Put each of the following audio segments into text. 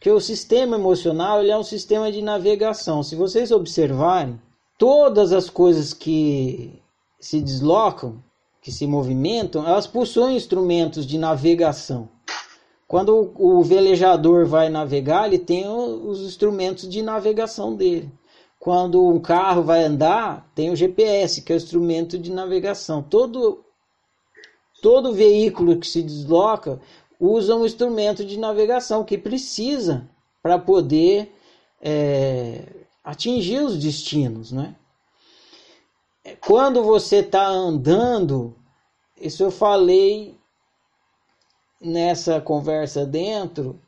que o sistema emocional ele é um sistema de navegação. Se vocês observarem, todas as coisas que se deslocam, que se movimentam, elas possuem instrumentos de navegação. Quando o velejador vai navegar, ele tem os instrumentos de navegação dele. Quando um carro vai andar, tem o GPS, que é o instrumento de navegação. Todo, todo veículo que se desloca usa um instrumento de navegação que precisa para poder é, atingir os destinos. Né? Quando você está andando, isso eu falei nessa conversa dentro,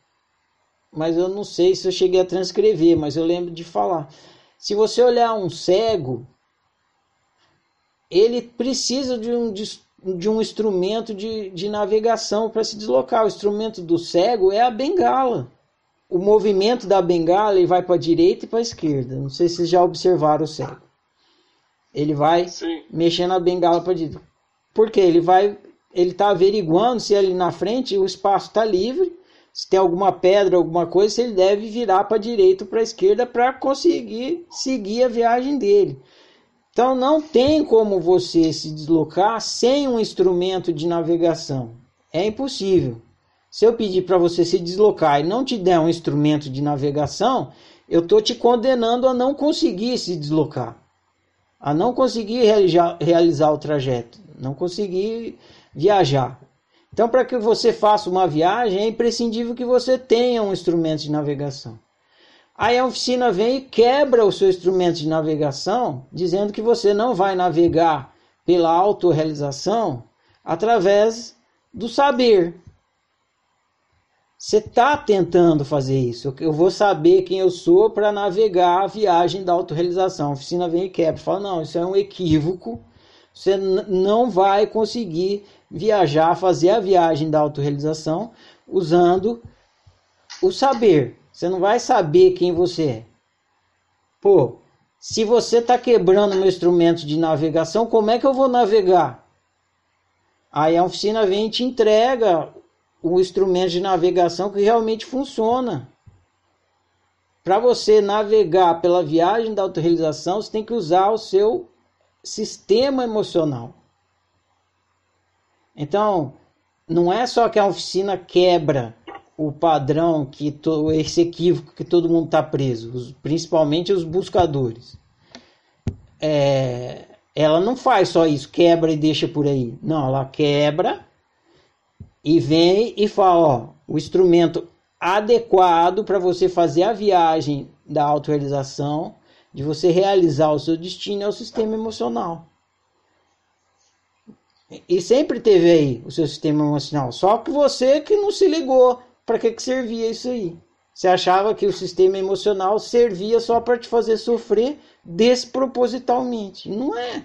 mas eu não sei se eu cheguei a transcrever, mas eu lembro de falar. Se você olhar um cego, ele precisa de um, de um instrumento de, de navegação para se deslocar. O instrumento do cego é a bengala. O movimento da bengala ele vai para a direita e para a esquerda. Não sei se vocês já observaram o cego. Ele vai Sim. mexendo a bengala para direita. Por quê? Ele vai ele está averiguando se ali na frente o espaço está livre, se tem alguma pedra, alguma coisa, se ele deve virar para a direita ou para a esquerda para conseguir seguir a viagem dele. Então não tem como você se deslocar sem um instrumento de navegação. É impossível. Se eu pedir para você se deslocar e não te der um instrumento de navegação, eu estou te condenando a não conseguir se deslocar, a não conseguir realizar, realizar o trajeto, não conseguir viajar. Então, para que você faça uma viagem, é imprescindível que você tenha um instrumento de navegação. Aí a oficina vem e quebra o seu instrumento de navegação, dizendo que você não vai navegar pela autorrealização através do saber. Você está tentando fazer isso. Eu vou saber quem eu sou para navegar a viagem da autorrealização. A oficina vem e quebra. Fala, não, isso é um equívoco. Você não vai conseguir viajar, fazer a viagem da autorrealização usando o saber. Você não vai saber quem você é. Pô, se você está quebrando meu instrumento de navegação, como é que eu vou navegar? Aí a oficina vem e te entrega um instrumento de navegação que realmente funciona. Para você navegar pela viagem da autorrealização, você tem que usar o seu sistema emocional. Então, não é só que a oficina quebra o padrão que to, esse equívoco que todo mundo está preso, os, principalmente os buscadores. É, ela não faz só isso, quebra e deixa por aí. Não, ela quebra e vem e fala, ó, o instrumento adequado para você fazer a viagem da autorrealização, de você realizar o seu destino é o sistema emocional. E sempre teve aí o seu sistema emocional. Só que você que não se ligou para que, que servia isso aí. Você achava que o sistema emocional servia só para te fazer sofrer despropositalmente. Não é.